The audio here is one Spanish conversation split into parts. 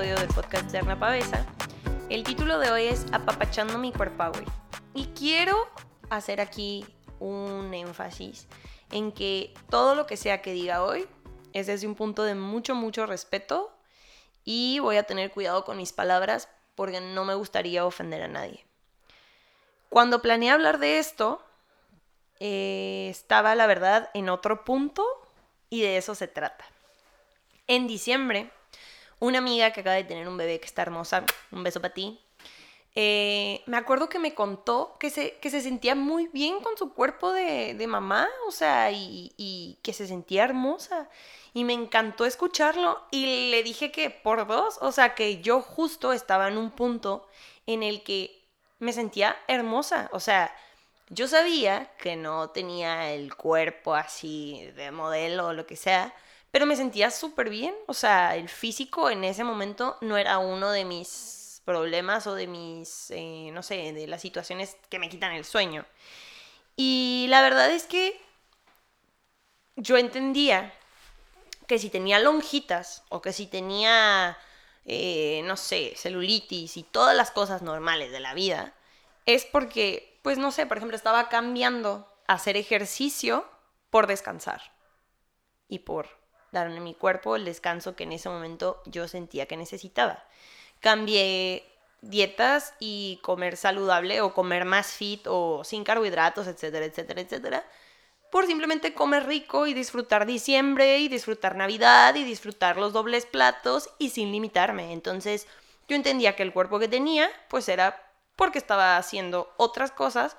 del podcast de Arna Pavesa. El título de hoy es Apapachando mi hoy. Y quiero hacer aquí un énfasis en que todo lo que sea que diga hoy es desde un punto de mucho, mucho respeto y voy a tener cuidado con mis palabras porque no me gustaría ofender a nadie. Cuando planeé hablar de esto, eh, estaba la verdad en otro punto y de eso se trata. En diciembre, una amiga que acaba de tener un bebé que está hermosa, un beso para ti, eh, me acuerdo que me contó que se, que se sentía muy bien con su cuerpo de, mamá, o sea, y, y, que se sentía hermosa. Y me encantó escucharlo y le dije que por dos, o sea, que yo justo estaba en un punto en el que me sentía hermosa, o sea, yo sabía que no tenía el cuerpo así de modelo o lo que sea, pero me sentía súper bien. O sea, el físico en ese momento no era uno de mis problemas o de mis, eh, no sé, de las situaciones que me quitan el sueño. Y la verdad es que yo entendía que si tenía lonjitas o que si tenía, eh, no sé, celulitis y todas las cosas normales de la vida, es porque, pues no sé, por ejemplo, estaba cambiando hacer ejercicio por descansar y por darme a mi cuerpo el descanso que en ese momento yo sentía que necesitaba. Cambié dietas y comer saludable o comer más fit o sin carbohidratos, etcétera, etcétera, etcétera, por simplemente comer rico y disfrutar diciembre y disfrutar Navidad y disfrutar los dobles platos y sin limitarme. Entonces yo entendía que el cuerpo que tenía pues era porque estaba haciendo otras cosas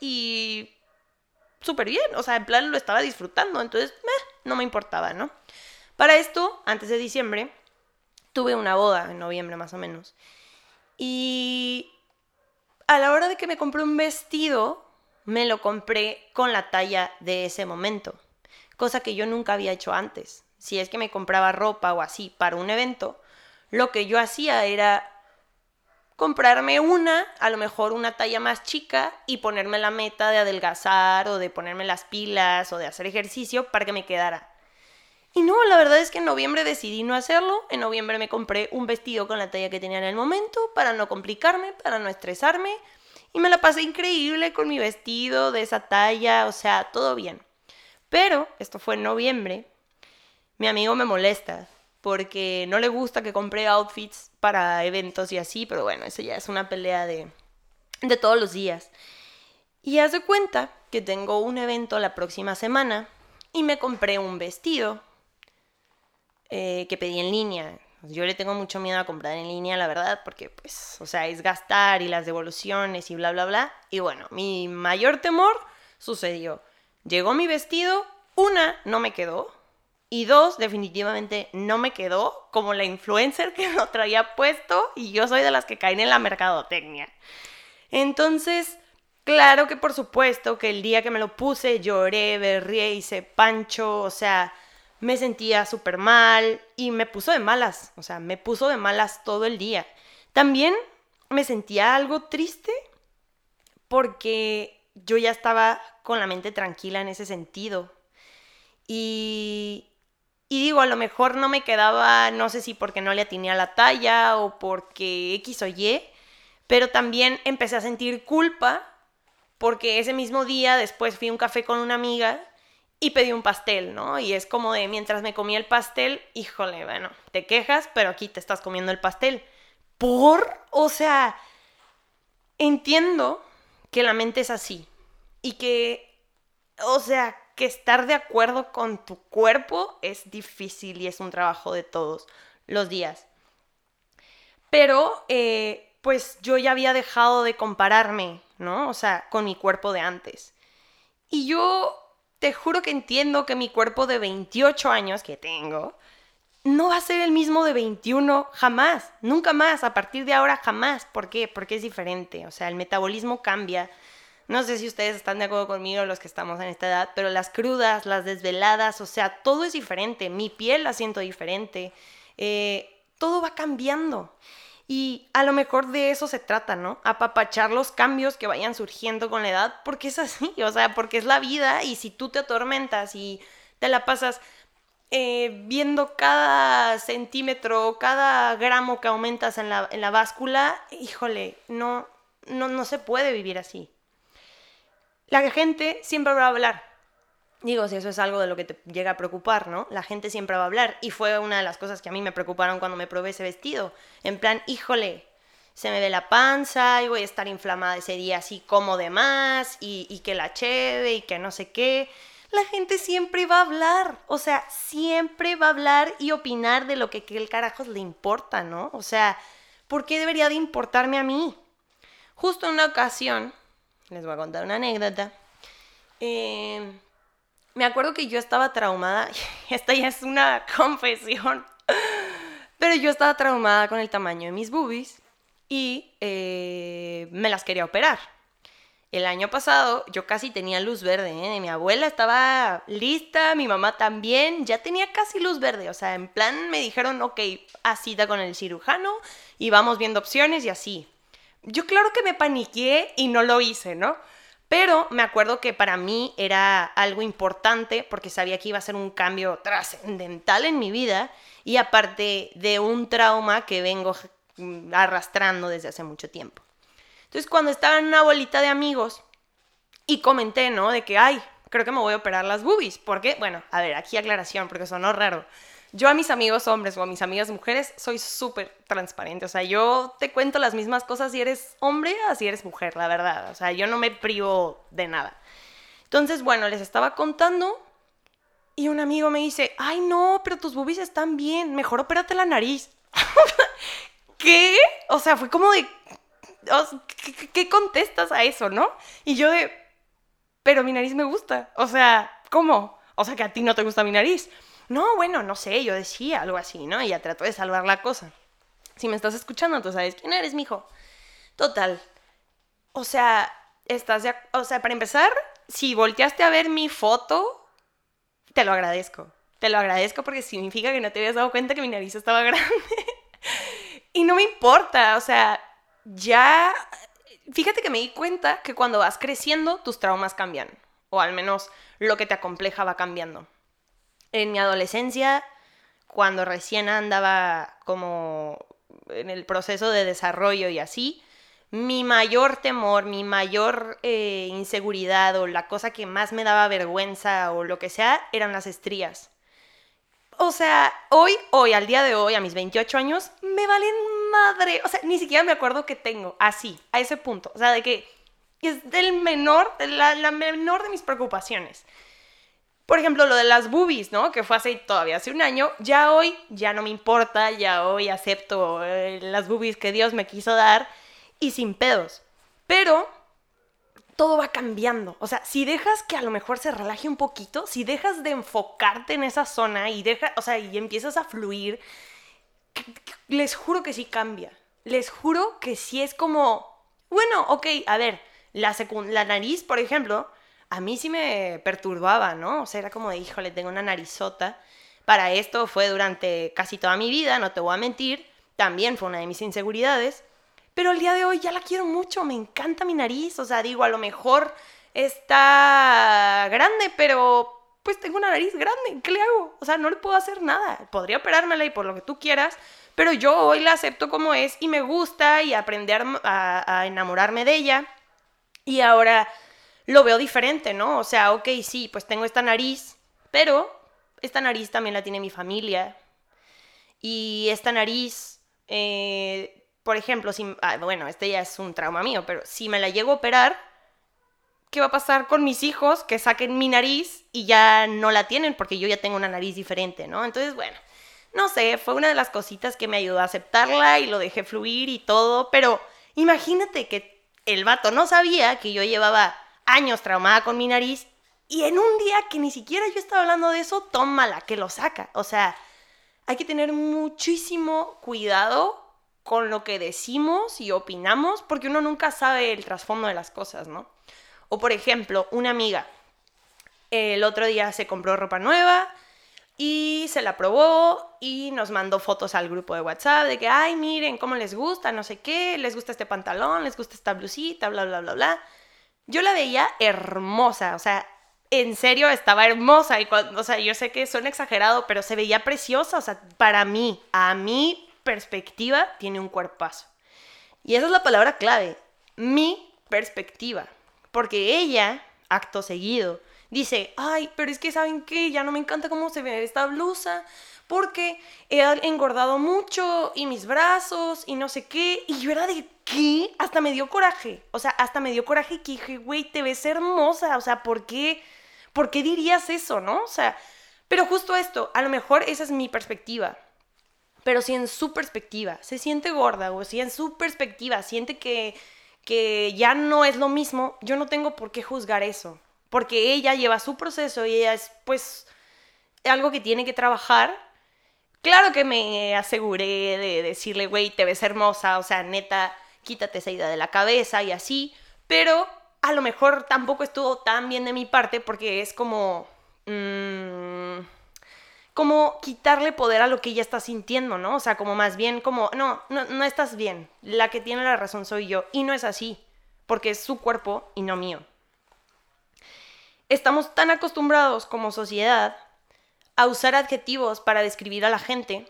y súper bien, o sea, en plan lo estaba disfrutando, entonces no me importaba, ¿no? Para esto, antes de diciembre, tuve una boda, en noviembre más o menos, y a la hora de que me compré un vestido, me lo compré con la talla de ese momento, cosa que yo nunca había hecho antes. Si es que me compraba ropa o así para un evento, lo que yo hacía era comprarme una, a lo mejor una talla más chica y ponerme la meta de adelgazar o de ponerme las pilas o de hacer ejercicio para que me quedara. Y no, la verdad es que en noviembre decidí no hacerlo. En noviembre me compré un vestido con la talla que tenía en el momento para no complicarme, para no estresarme. Y me la pasé increíble con mi vestido de esa talla, o sea, todo bien. Pero, esto fue en noviembre, mi amigo me molesta porque no le gusta que compre outfits para eventos y así, pero bueno, eso ya es una pelea de, de todos los días. Y hace cuenta que tengo un evento la próxima semana y me compré un vestido eh, que pedí en línea. Yo le tengo mucho miedo a comprar en línea, la verdad, porque pues, o sea, es gastar y las devoluciones y bla, bla, bla. Y bueno, mi mayor temor sucedió. Llegó mi vestido, una, no me quedó, y dos, definitivamente no me quedó como la influencer que lo traía puesto y yo soy de las que caen en la mercadotecnia. Entonces, claro que por supuesto que el día que me lo puse lloré, berrié, hice pancho, o sea, me sentía súper mal y me puso de malas, o sea, me puso de malas todo el día. También me sentía algo triste porque yo ya estaba con la mente tranquila en ese sentido. Y y digo, a lo mejor no me quedaba, no sé si porque no le atiné a la talla o porque X o Y, pero también empecé a sentir culpa porque ese mismo día después fui a un café con una amiga y pedí un pastel, ¿no? Y es como de mientras me comía el pastel, híjole, bueno, te quejas, pero aquí te estás comiendo el pastel. ¿Por? O sea, entiendo que la mente es así y que, o sea, que estar de acuerdo con tu cuerpo es difícil y es un trabajo de todos los días. Pero, eh, pues yo ya había dejado de compararme, ¿no? O sea, con mi cuerpo de antes. Y yo te juro que entiendo que mi cuerpo de 28 años que tengo no va a ser el mismo de 21 jamás, nunca más, a partir de ahora jamás. ¿Por qué? Porque es diferente, o sea, el metabolismo cambia, no sé si ustedes están de acuerdo conmigo, los que estamos en esta edad, pero las crudas, las desveladas, o sea, todo es diferente. Mi piel la siento diferente. Eh, todo va cambiando. Y a lo mejor de eso se trata, ¿no? Apapachar los cambios que vayan surgiendo con la edad, porque es así, o sea, porque es la vida y si tú te atormentas y te la pasas eh, viendo cada centímetro, cada gramo que aumentas en la, en la báscula, híjole, no, no, no se puede vivir así. La gente siempre va a hablar. Digo, si eso es algo de lo que te llega a preocupar, ¿no? La gente siempre va a hablar. Y fue una de las cosas que a mí me preocuparon cuando me probé ese vestido. En plan, híjole, se me ve la panza y voy a estar inflamada ese día así como de más y, que la cheve y que no sé qué. La gente siempre va a hablar, o sea, siempre va a hablar y opinar de lo que, que el carajos le importa, ¿no? O sea, ¿por qué debería de importarme a mí? Justo en una ocasión, les voy a contar una anécdota, eh, me acuerdo que yo estaba traumada, esta ya es una confesión, pero yo estaba traumada con el tamaño de mis boobies y eh, me las quería operar. El año pasado yo casi tenía luz verde, ¿eh? mi abuela estaba lista, mi mamá también, ya tenía casi luz verde, o sea, en plan me dijeron, ok, a con el cirujano y vamos viendo opciones y así. Yo claro que me paniqué y no lo hice, ¿no? Pero me acuerdo que para mí era algo importante porque sabía que iba a ser un cambio trascendental en mi vida y aparte de un trauma que vengo mm, arrastrando desde hace mucho tiempo. Entonces cuando estaba en una bolita de amigos y comenté, ¿no? De que, ay, creo que me voy a operar las boobies. ¿Por qué? Bueno, a ver, aquí aclaración porque sonó raro. Yo a mis amigos hombres o a mis amigas mujeres soy súper transparente. O sea, yo te cuento las mismas cosas si eres hombre o si eres mujer, la verdad. O sea, yo no me privo de nada. Entonces, bueno, les estaba contando y un amigo me dice, ay no, pero tus boobies están bien, mejor opérate la nariz. ¿Qué? O sea, fue como de, ¿qué, ¿qué, contestas a eso, no? Y yo de, pero mi nariz me gusta. O sea, ¿cómo? O sea, que a ti no te gusta mi nariz. No, bueno, no sé, yo decía algo así, ¿no? Y ya trató de salvar la cosa. Si me estás escuchando, tú sabes quién eres, mijo. Total. O sea, estás de, o sea, para empezar, si volteaste a ver mi foto, te lo agradezco. Te lo agradezco porque significa que no te habías dado cuenta que mi nariz estaba grande. y no me importa, o sea, ya fíjate que me di cuenta que cuando vas creciendo tus traumas cambian, o al menos lo que te acompleja va cambiando en mi adolescencia, cuando recién andaba como en el proceso de desarrollo y así, mi mayor temor, mi mayor eh, inseguridad o la cosa que más me daba vergüenza o lo que sea eran las estrías. O sea, hoy, hoy, al día de hoy, a mis 28 años, me valen madre. O sea, ni siquiera me acuerdo que tengo. Así, a ese punto. O sea, de que es del menor, la, la menor de mis preocupaciones. Por ejemplo, lo de las boobies, ¿no? Que fue hace todavía hace un año. Ya hoy ya no me importa, ya hoy acepto eh, las boobies que Dios me quiso dar y sin pedos. Pero todo va cambiando. O sea, si dejas que a lo mejor se relaje un poquito, si dejas de enfocarte en esa zona y deja, o sea, y empiezas a fluir, les juro que sí cambia. Les juro que sí es como, bueno, ok, a ver, la, la nariz, por ejemplo, a mí sí me perturbaba, ¿no? O sea, era como de, híjole, tengo una narizota. Para esto fue durante casi toda mi vida, no te voy a mentir. También fue una de mis inseguridades. Pero el día de hoy ya la quiero mucho, me encanta mi nariz. O sea, digo, a lo mejor está grande, pero pues tengo una nariz grande. ¿Qué le hago? O sea, no le puedo hacer nada. Podría operármela y por lo que tú quieras, pero yo hoy la acepto como es y me gusta y aprender a, a enamorarme de ella. Y ahora lo veo diferente, ¿no? O sea, ok, sí, pues tengo esta nariz, pero esta nariz también la tiene mi familia. Y esta nariz, eh, por ejemplo, si, ah, bueno, este ya es un trauma mío, pero si me la llego a operar, ¿qué va a pasar con mis hijos que saquen mi nariz y ya no la tienen porque yo ya tengo una nariz diferente, ¿no? Entonces, bueno, no sé, fue una de las cositas que me ayudó a aceptarla y lo dejé fluir y todo, pero imagínate que el vato no sabía que yo llevaba años traumada con mi nariz y en un día que ni siquiera yo estaba hablando de eso, tómala, que lo saca. O sea, hay que tener muchísimo cuidado con lo que decimos y opinamos porque uno nunca sabe el trasfondo de las cosas, ¿no? O por ejemplo, una amiga el otro día se compró ropa nueva y se la probó y nos mandó fotos al grupo de WhatsApp de que, ay, miren cómo les gusta, no sé qué, les gusta este pantalón, les gusta esta blusita, bla, bla, bla, bla. Yo la veía hermosa, o sea, en serio estaba hermosa y cuando, o sea, yo sé que suena exagerado, pero se veía preciosa, o sea, para mí, a mi perspectiva, tiene un cuerpazo. Y esa es la palabra clave, mi perspectiva, porque ella, acto seguido, dice, ay, pero es que saben que ya no me encanta cómo se ve esta blusa, porque he engordado mucho y mis brazos y no sé qué. Y yo era de Hasta me dio coraje. O sea, hasta me dio coraje que dije, güey, te ves hermosa. O sea, ¿por qué? ¿Por qué dirías eso, no? O sea, pero justo esto, a lo mejor esa es mi perspectiva. Pero si en su perspectiva se siente gorda o si en su perspectiva siente que, que ya no es lo mismo, yo no tengo por qué juzgar eso. Porque ella lleva su proceso y ella es pues algo que tiene que trabajar. Claro que me aseguré de decirle, güey, te ves hermosa, o sea, neta, quítate esa idea de la cabeza y así. Pero a lo mejor tampoco estuvo tan bien de mi parte porque es como... Mm, como quitarle poder a lo que ella está sintiendo, ¿no? O sea, como más bien como, no, no, no estás bien, la que tiene la razón soy yo. Y no es así, porque es su cuerpo y no mío. Estamos tan acostumbrados como sociedad a usar adjetivos para describir a la gente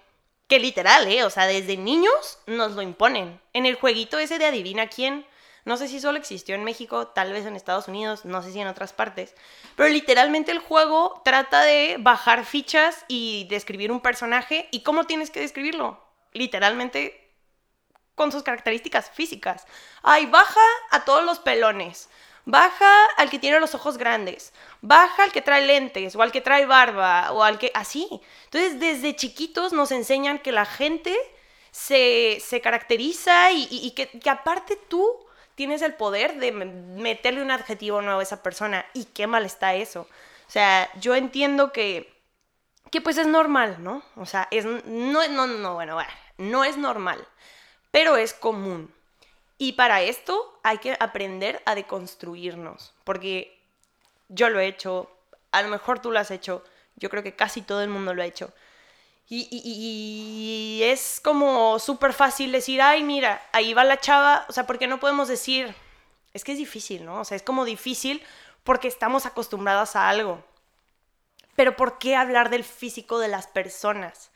que literal, ¿eh? O sea, desde niños nos lo imponen. En el jueguito ese de adivina quién, no sé si solo existió en México, tal vez en Estados Unidos, no sé si en otras partes. Pero literalmente el juego trata de bajar fichas y describir un personaje. ¿Y cómo tienes que describirlo? Literalmente con sus características físicas. Ay, baja a todos los pelones. Baja al que tiene los ojos grandes. Baja al que trae lentes o al que trae barba o al que... Así. Entonces, desde chiquitos nos enseñan que la gente se, caracteriza y, que, que aparte tú tienes el poder de meterle un adjetivo nuevo a esa persona y qué mal está eso. O sea, yo entiendo que, que pues es normal, ¿no? O sea, es, no, no, no, bueno, no es normal, pero es común. Y para esto hay que aprender a deconstruirnos, porque yo lo he hecho, a lo mejor tú lo has hecho, yo creo que casi todo el mundo lo ha hecho. Y, es como súper fácil decir, ay, mira, ahí va la chava. O sea, ¿por qué no podemos decir? Es que es difícil, ¿no? O sea, es como difícil porque estamos acostumbrados a algo. Pero ¿por qué hablar del físico de las personas?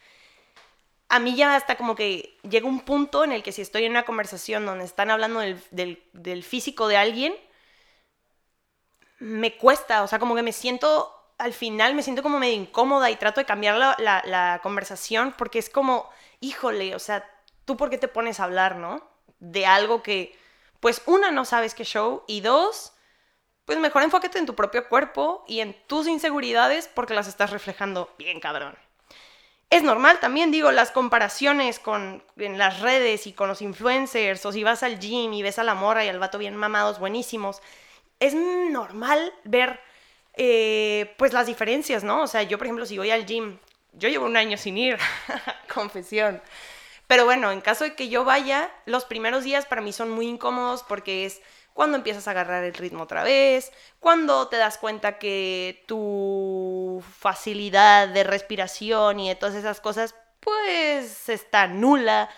A mí ya hasta como que llega un punto en el que si estoy en una conversación donde están hablando del, físico de alguien, me cuesta, o sea, como que me siento al final me siento como medio incómoda y trato de cambiar la, conversación porque es como, híjole, o sea, ¿tú por qué te pones a hablar, no? De algo que, pues, una, no sabes qué show y dos, pues mejor enfócate en tu propio cuerpo y en tus inseguridades porque las estás reflejando bien, cabrón. Es normal también, digo, las comparaciones con, en las redes y con los influencers, o si vas al gym y ves a la morra y al vato bien mamados, buenísimos. Es normal ver eh, pues las diferencias, ¿no? O sea, yo, por ejemplo, si voy al gym, yo llevo un año sin ir, confesión. Pero bueno, en caso de que yo vaya, los primeros días para mí son muy incómodos porque es cuando empiezas a agarrar el ritmo otra vez, cuando te das cuenta que tu facilidad de respiración y de todas esas cosas, pues está nula.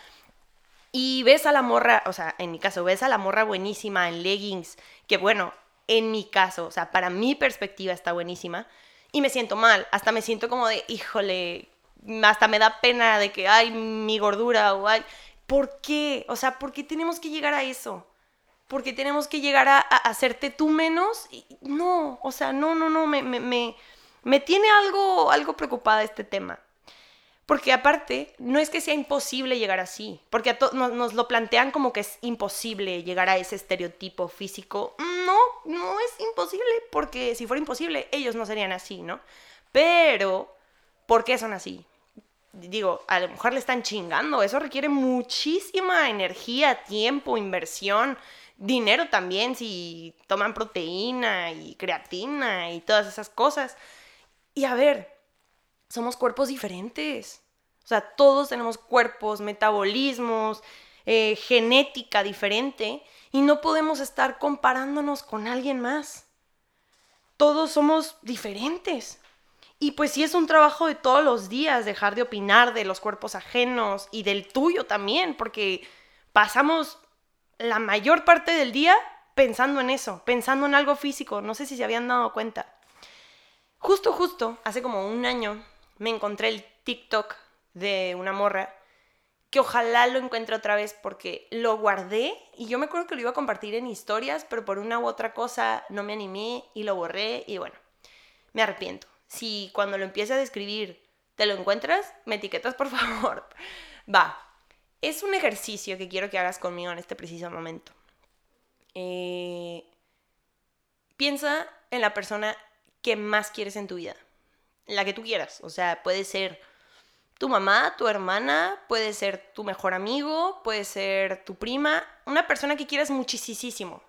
Y ves a la morra, o sea, en mi caso, ves a la morra buenísima en leggings, que bueno, en mi caso, o sea, para mi perspectiva está buenísima y me siento mal, hasta me siento como de, híjole, hasta me da pena de que, ay, mi gordura o ay, ¿por qué? O sea, ¿por qué tenemos que llegar a eso? ¿Por qué tenemos que llegar a, hacerte tú menos? no, o sea, no, no, no, me, me, me, me tiene algo, algo preocupada este tema. Porque aparte, no es que sea imposible llegar así, porque a nos, nos, lo plantean como que es imposible llegar a ese estereotipo físico. No, no es imposible, porque si fuera imposible, ellos no serían así, ¿no? Pero, ¿por qué son así? Digo, a lo mejor le están chingando, eso requiere muchísima energía, tiempo, inversión, dinero también, si toman proteína y creatina y todas esas cosas. Y a ver, somos cuerpos diferentes. O sea, todos tenemos cuerpos, metabolismos, eh, genética diferente y no podemos estar comparándonos con alguien más. Todos somos diferentes. Y pues sí es un trabajo de todos los días dejar de opinar de los cuerpos ajenos y del tuyo también, porque pasamos la mayor parte del día pensando en eso, pensando en algo físico. No sé si se habían dado cuenta. Justo, justo, hace como un año me encontré el TikTok de una morra que ojalá lo encuentre otra vez porque lo guardé y yo me acuerdo que lo iba a compartir en historias, pero por una u otra cosa no me animé y lo borré y bueno, me arrepiento. Si cuando lo empiece a describir te lo encuentras, me etiquetas por favor. Va, es un ejercicio que quiero que hagas conmigo en este preciso momento. Eh, piensa en la persona que más quieres en tu vida. La que tú quieras. O sea, puede ser tu mamá, tu hermana, puede ser tu mejor amigo, puede ser tu prima, una persona que quieras muchísimo.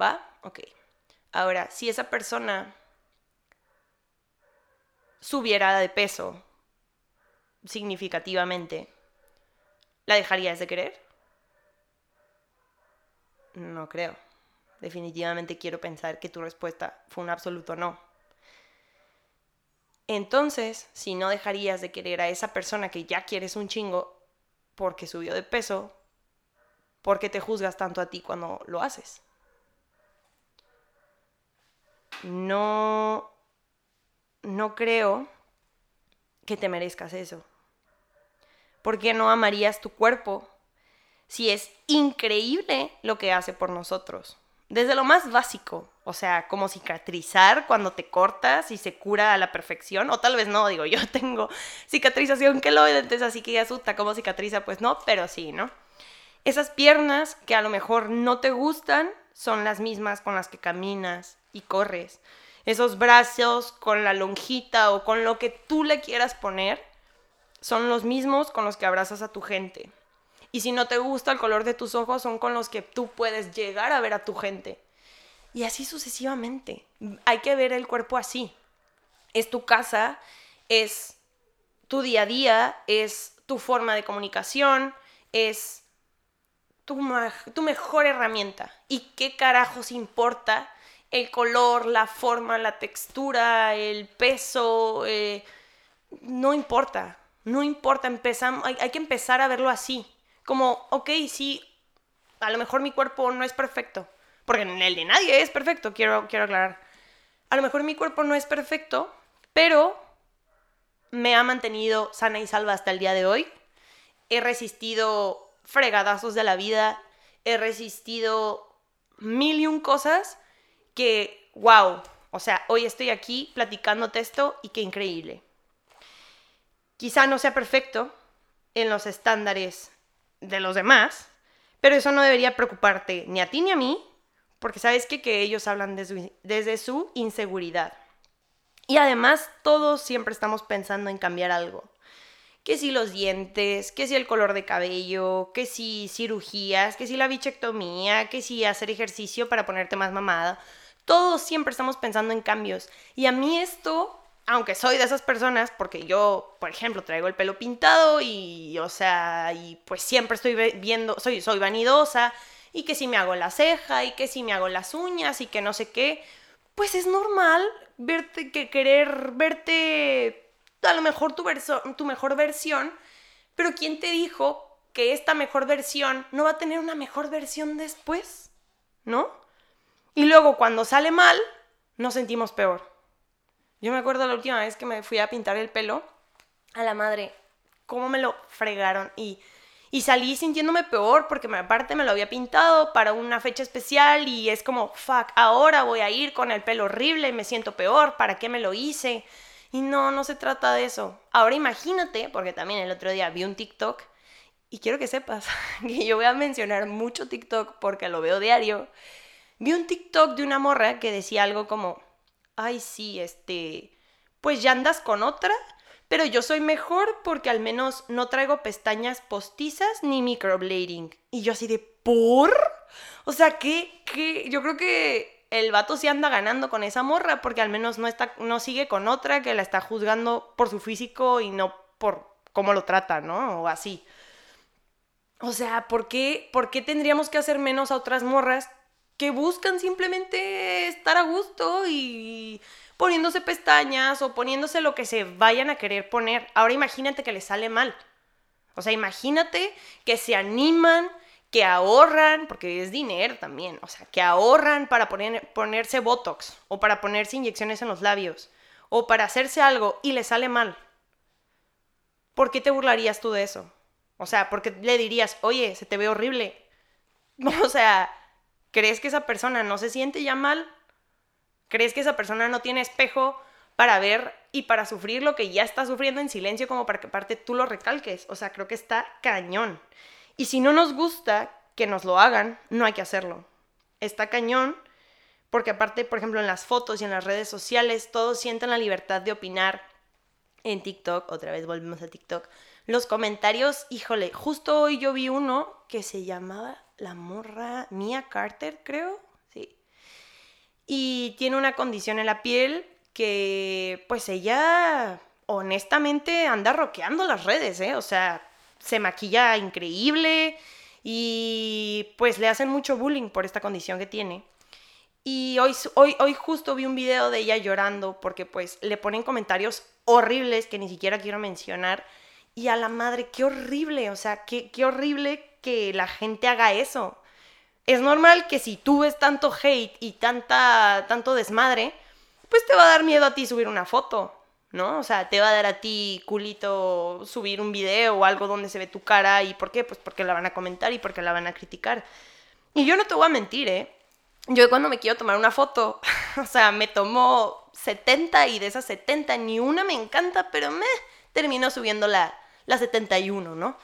¿Va? Ok. Ahora, si esa persona subiera de peso significativamente, ¿la dejarías de querer? No creo. Definitivamente quiero pensar que tu respuesta fue un absoluto no. Entonces, si no dejarías de querer a esa persona que ya quieres un chingo porque subió de peso, ¿por qué te juzgas tanto a ti cuando lo haces? No, no creo que te merezcas eso. ¿Por qué no amarías tu cuerpo si es increíble lo que hace por nosotros? Desde lo más básico, o sea, como cicatrizar cuando te cortas y se cura a la perfección, o tal vez no, digo, yo tengo cicatrización queloide, entonces así que ya asusta cómo cicatriza, pues no, pero sí, ¿no? Esas piernas que a lo mejor no te gustan son las mismas con las que caminas y corres. Esos brazos con la lonjita o con lo que tú le quieras poner son los mismos con los que abrazas a tu gente. Y si no te gusta el color de tus ojos, son con los que tú puedes llegar a ver a tu gente. Y así sucesivamente. Hay que ver el cuerpo así. Es tu casa, es tu día a día, es tu forma de comunicación, es tu, tu mejor herramienta. ¿Y qué carajos importa el color, la forma, la textura, el peso? Eh, no importa, no importa. Empezamos, hay que empezar a verlo así como, ok, sí, a lo mejor mi cuerpo no es perfecto, porque el de nadie es perfecto, quiero, quiero aclarar. A lo mejor mi cuerpo no es perfecto, pero me ha mantenido sana y salva hasta el día de hoy. He resistido fregadazos de la vida, he resistido mil y un cosas que, wow, o sea, hoy estoy aquí platicándote esto y qué increíble. Quizá no sea perfecto en los estándares de los demás, pero eso no debería preocuparte ni a ti ni a mí, porque sabes que, que ellos hablan desde su inseguridad. Y además todos siempre estamos pensando en cambiar algo. Que si los dientes, que si el color de cabello, que si cirugías, que si la bichectomía, que si hacer ejercicio para ponerte más mamada. Todos siempre estamos pensando en cambios. Y a mí esto aunque soy de esas personas, porque yo, por ejemplo, traigo el pelo pintado y, o sea, y pues siempre estoy viendo, soy, soy vanidosa, y que si me hago la ceja, y que si me hago las uñas, y que no sé qué, pues es normal verte, que querer verte a lo mejor tu, tu mejor versión, pero ¿quién te dijo que esta mejor versión no va a tener una mejor versión después? ¿No? Y luego cuando sale mal, nos sentimos peor. Yo me acuerdo la última vez que me fui a pintar el pelo, a la madre, cómo me lo fregaron y, y salí sintiéndome peor porque aparte me lo había pintado para una fecha especial y es como, fuck, ahora voy a ir con el pelo horrible y me siento peor, ¿para qué me lo hice? Y no, no se trata de eso. Ahora imagínate, porque también el otro día vi un TikTok y quiero que sepas que yo voy a mencionar mucho TikTok porque lo veo diario. Vi un TikTok de una morra que decía algo como, ay, sí, este, pues ya andas con otra, pero yo soy mejor porque al menos no traigo pestañas postizas ni microblading. Y yo así de, ¿por? O sea, que, yo creo que el vato sí anda ganando con esa morra porque al menos no, está, no sigue con otra que la está juzgando por su físico y no por cómo lo trata, ¿no? O así. O sea, ¿por qué, ¿por qué tendríamos que hacer menos a otras morras que buscan simplemente estar a gusto y poniéndose pestañas o poniéndose lo que se vayan a querer poner. Ahora imagínate que les sale mal. O sea, imagínate que se animan, que ahorran, porque es dinero también, o sea, que ahorran para poner, ponerse Botox o para ponerse inyecciones en los labios o para hacerse algo y le sale mal. ¿Por qué te burlarías tú de eso? O sea, ¿por qué le dirías, oye, se te ve horrible? O sea, ¿crees que esa persona no se siente ya mal? ¿Crees que esa persona no tiene espejo para ver y para sufrir lo que ya está sufriendo en silencio como para que aparte tú lo recalques? O sea, creo que está cañón. Y si no nos gusta que nos lo hagan, no hay que hacerlo. Está cañón porque aparte, por ejemplo, en las fotos y en las redes sociales, todos sienten la libertad de opinar. En TikTok, otra vez volvemos a TikTok, los comentarios, híjole, justo hoy yo vi uno que se llamaba La Morra Mia Carter, creo, sí. Y tiene una condición en la piel que, pues ella, honestamente, anda roqueando las redes, ¿eh? O sea, se maquilla increíble y pues le hacen mucho bullying por esta condición que tiene. Y hoy, hoy, hoy justo vi un video de ella llorando porque pues le ponen comentarios horribles que ni siquiera quiero mencionar. Y a la madre, qué horrible, o sea, qué, qué horrible que la gente haga eso. Es normal que si tú ves tanto hate y tanta, tanto desmadre, pues te va a dar miedo a ti subir una foto. ¿no? O sea, te va a dar a ti culito subir un video o algo donde se ve tu cara. ¿Y por qué? Pues porque la van a comentar y porque la van a criticar. Y yo no te voy a mentir, ¿eh? Yo cuando me quiero tomar una foto, o sea, me tomó 70 y de esas 70 ni una me encanta, pero me termino subiendo la, la 71, ¿no?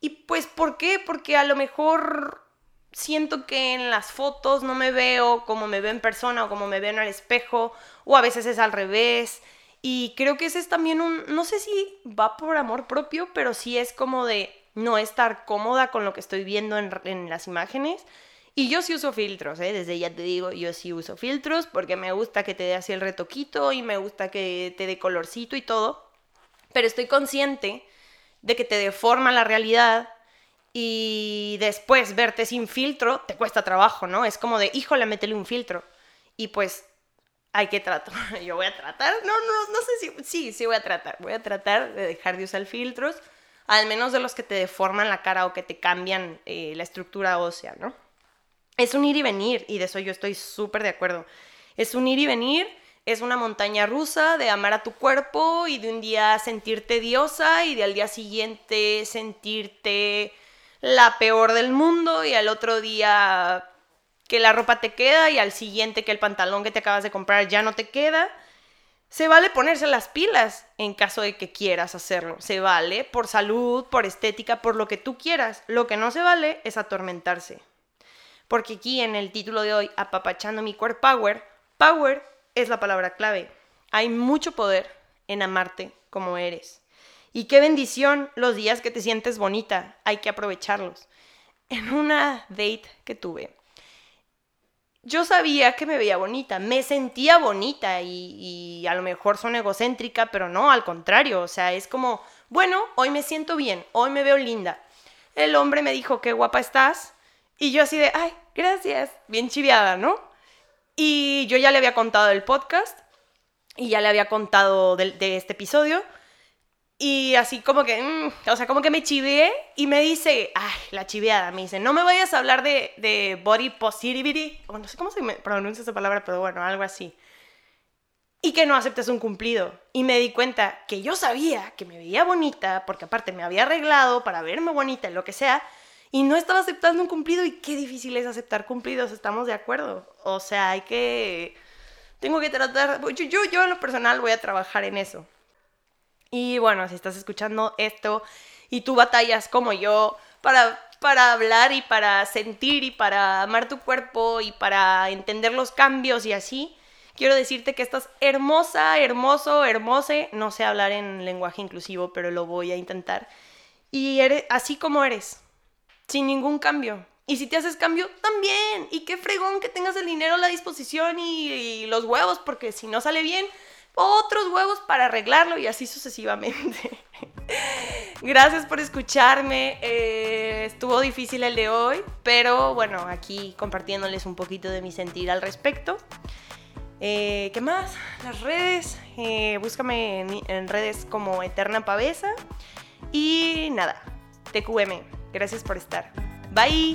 Y pues, ¿por qué? Porque a lo mejor siento que en las fotos no me veo como me veo en persona o como me veo en el espejo, o a veces es al revés. Y creo que ese es también un, no sé si va por amor propio, pero sí es como de no estar cómoda con lo que estoy viendo en, las imágenes. Y yo sí uso filtros, ¿eh? desde ya te digo, yo sí uso filtros porque me gusta que te dé así el retoquito y me gusta que te dé colorcito y todo. Pero estoy consciente de que te deforma la realidad y después verte sin filtro te cuesta trabajo, ¿no? Es como de, híjole, métele un filtro. Y pues hay que tratar, yo voy a tratar, no, no, no sé si, sí, sí voy a tratar, voy a tratar de dejar de usar filtros, al menos de los que te deforman la cara o que te cambian eh, la estructura ósea, ¿no? Es un ir y venir, y de eso yo estoy súper de acuerdo. Es un ir y venir, es una montaña rusa de amar a tu cuerpo y de un día sentirte diosa y de al día siguiente sentirte la peor del mundo y al otro día que la ropa te queda y al siguiente que el pantalón que te acabas de comprar ya no te queda. Se vale ponerse las pilas en caso de que quieras hacerlo. Se vale por salud, por estética, por lo que tú quieras. Lo que no se vale es atormentarse. Porque aquí en el título de hoy, apapachando mi core power, power es la palabra clave. Hay mucho poder en amarte como eres. Y qué bendición los días que te sientes bonita. Hay que aprovecharlos. En una date que tuve, yo sabía que me veía bonita, me sentía bonita y, a lo mejor son egocéntrica, pero no, al contrario, o sea, es como, bueno, hoy me siento bien, hoy me veo linda. El hombre me dijo, qué guapa estás, y yo así de, ay, gracias, bien chiviada, ¿no? Y yo ya le había contado el podcast y ya le había contado de este episodio. Y así como que, mm, o sea, como que me chiveé y me dice, ay, la chiveada, me dice, no me vayas a hablar de, de body positivity, o no sé cómo se pronuncia esa palabra, pero bueno, algo así. Y que no aceptes un cumplido. Y me di cuenta que yo sabía que me veía bonita, porque aparte me había arreglado para verme bonita lo que sea, y no estaba aceptando un cumplido. Y qué difícil es aceptar cumplidos, estamos de acuerdo. O sea, hay que... Tengo que tratar, yo, yo, yo en lo personal voy a trabajar en eso. Y bueno, si estás escuchando esto y tú batallas como yo para, para hablar y para sentir y para amar tu cuerpo y para entender los cambios y así, quiero decirte que estás hermosa, hermoso, hermose. No sé hablar en lenguaje inclusivo, pero lo voy a intentar. Y eres así como eres, sin ningún cambio. Y si te haces cambio, también. Y qué fregón que tengas el dinero a la disposición y, los huevos, porque si no sale bien, otros huevos para arreglarlo y así sucesivamente. Gracias por escucharme. Eh, estuvo difícil el de hoy, pero bueno, aquí compartiéndoles un poquito de mi sentir al respecto. Eh, ¿Qué más? Las redes. Eh, búscame en, en, redes como Eterna Pavesa. Y nada, TQM. Gracias por estar. Bye.